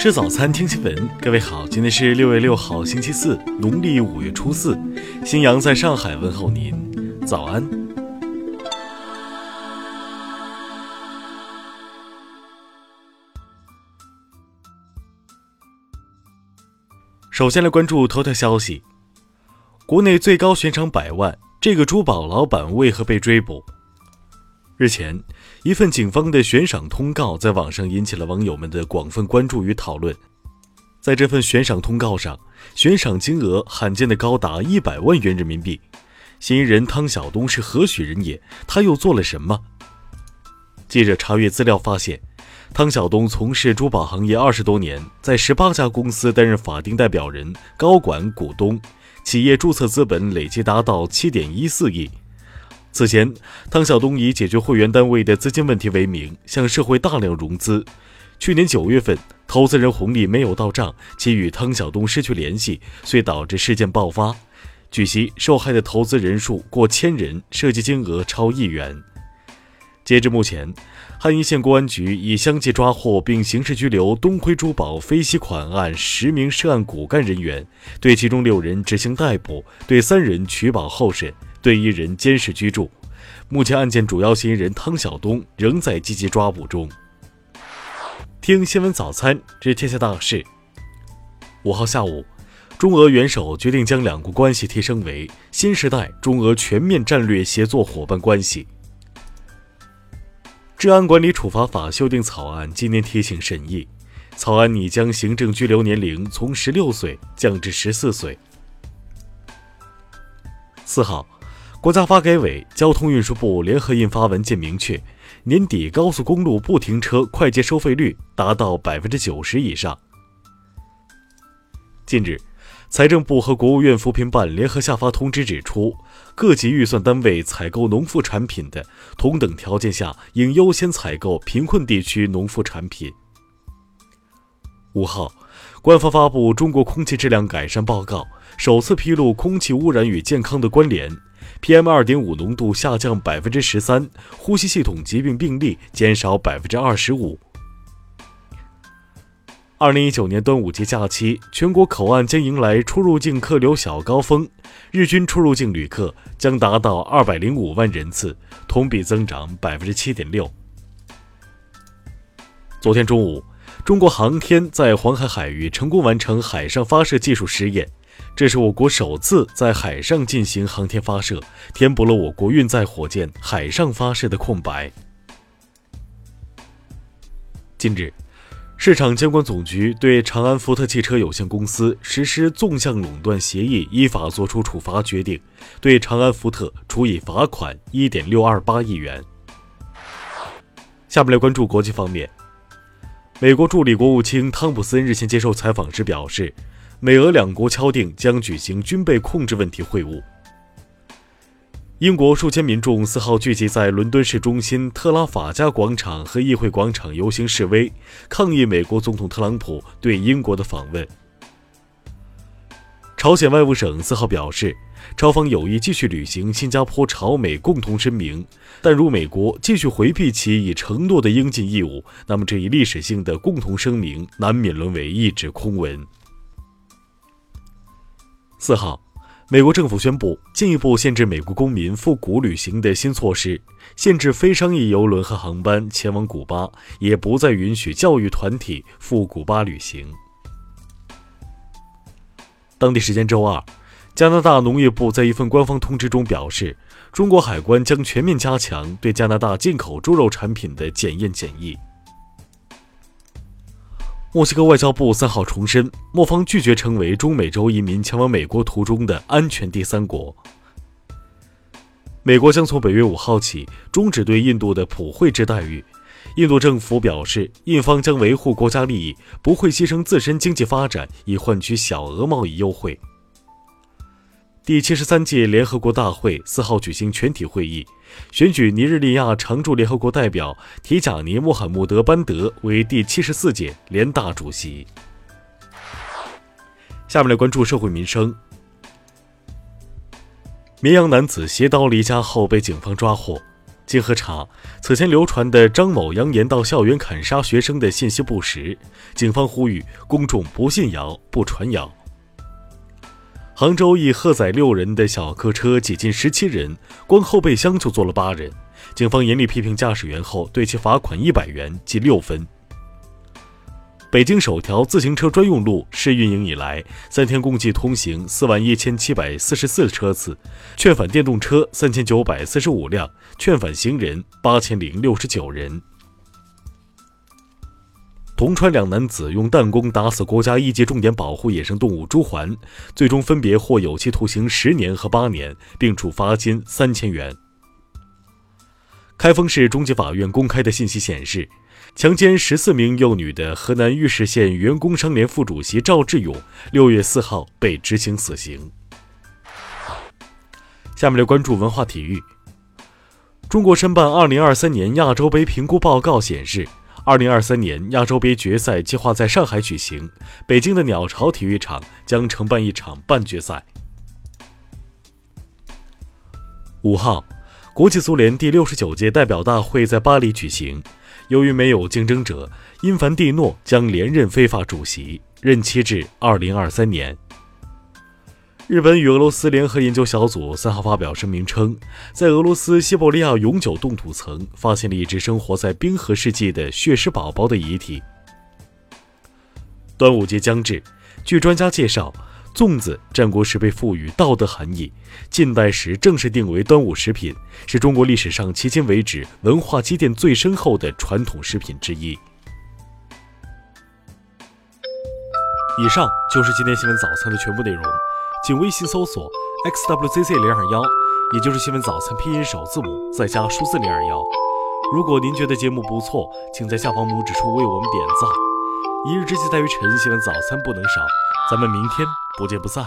吃早餐，听新闻。各位好，今天是六月六号，星期四，农历五月初四。新阳在上海问候您，早安。首先来关注头条消息：国内最高悬赏百万，这个珠宝老板为何被追捕？日前，一份警方的悬赏通告在网上引起了网友们的广泛关注与讨论。在这份悬赏通告上，悬赏金额罕见的高达一百万元人民币。嫌疑人汤晓东是何许人也？他又做了什么？记者查阅资料发现，汤晓东从事珠宝行业二十多年，在十八家公司担任法定代表人、高管、股东，企业注册资本累计达到七点一四亿。此前，汤晓东以解决会员单位的资金问题为名，向社会大量融资。去年九月份，投资人红利没有到账，其与汤晓东失去联系，遂导致事件爆发。据悉，受害的投资人数过千人，涉及金额超亿元。截至目前，汉阴县公安局已相继抓获并刑事拘留东辉珠宝非息款案十名涉案骨干人员，对其中六人执行逮捕，对三人取保候审。对一人监视居住，目前案件主要嫌疑人汤晓东仍在积极抓捕中。听新闻早餐知天下大事。五号下午，中俄元首决定将两国关系提升为新时代中俄全面战略协作伙伴关系。治安管理处罚法修订草案今年提请审议，草案拟将行政拘留年龄从十六岁降至十四岁。四号。国家发改委、交通运输部联合印发文件，明确年底高速公路不停车快捷收费率达到百分之九十以上。近日，财政部和国务院扶贫办联合下发通知，指出各级预算单位采购农副产品的，同等条件下应优先采购贫困地区农副产品。五号，官方发布《中国空气质量改善报告》，首次披露空气污染与健康的关联。PM 二点五浓度下降百分之十三，呼吸系统疾病病例减少百分之二十五。二零一九年端午节假期，全国口岸将迎来出入境客流小高峰，日均出入境旅客将达到二百零五万人次，同比增长百分之七点六。昨天中午，中国航天在黄海海域成功完成海上发射技术实验。这是我国首次在海上进行航天发射，填补了我国运载火箭海上发射的空白。近日，市场监管总局对长安福特汽车有限公司实施纵向垄断协议依法作出处罚决定，对长安福特处以罚款一点六二八亿元。下面来关注国际方面，美国助理国务卿汤普森日前接受采访时表示。美俄两国敲定将举行军备控制问题会晤。英国数千民众四号聚集在伦敦市中心特拉法加广场和议会广场游行示威，抗议美国总统特朗普对英国的访问。朝鲜外务省四号表示，朝方有意继续履行新加坡朝美共同声明，但如美国继续回避其已承诺的应尽义务，那么这一历史性的共同声明难免沦为一纸空文。四号，美国政府宣布进一步限制美国公民赴古旅行的新措施，限制非商业游轮和航班前往古巴，也不再允许教育团体赴古巴旅行。当地时间周二，加拿大农业部在一份官方通知中表示，中国海关将全面加强对加拿大进口猪肉产品的检验检疫。墨西哥外交部三号重申，墨方拒绝成为中美洲移民前往美国途中的安全第三国。美国将从本月五号起终止对印度的普惠制待遇。印度政府表示，印方将维护国家利益，不会牺牲自身经济发展以换取小额贸易优惠。第七十三届联合国大会四号举行全体会议，选举尼日利亚常驻联合国代表提贾尼·穆罕默德·班德为第七十四届联大主席。下面来关注社会民生。绵阳男子携刀离家后被警方抓获。经核查，此前流传的张某扬言到校园砍杀学生的信息不实，警方呼吁公众不信谣、不传谣。杭州一荷载六人的小客车挤进十七人，光后备箱就坐了八人，警方严厉批评驾驶员后，对其罚款一百元，记六分。北京首条自行车专用路试运营以来，三天共计通行四万一千七百四十四车次，劝返电动车三千九百四十五辆，劝返行人八千零六十九人。铜川两男子用弹弓打死国家一级重点保护野生动物朱鹮，最终分别获有期徒刑十年和八年，并处罚金三千元。开封市中级法院公开的信息显示。强奸十四名幼女的河南尉氏县员工商联副主席赵志勇，六月四号被执行死刑。下面来关注文化体育。中国申办二零二三年亚洲杯评估报告显示，二零二三年亚洲杯决赛计划在上海举行，北京的鸟巢体育场将承办一场半决赛。五号，国际足联第六十九届代表大会在巴黎举行。由于没有竞争者，因凡蒂诺将连任非法主席，任期至二零二三年。日本与俄罗斯联合研究小组三号发表声明称，在俄罗斯西伯利亚永久冻土层发现了一只生活在冰河世纪的血狮宝宝的遗体。端午节将至，据专家介绍。粽子战国时被赋予道德含义，近代时正式定为端午食品，是中国历史上迄今为止文化积淀最深厚的传统食品之一。以上就是今天新闻早餐的全部内容，请微信搜索 xwzc 零二幺，也就是新闻早餐拼音首字母再加数字零二幺。如果您觉得节目不错，请在下方拇指处为我们点赞。一日之计在于晨，新闻早餐不能少。咱们明天不见不散。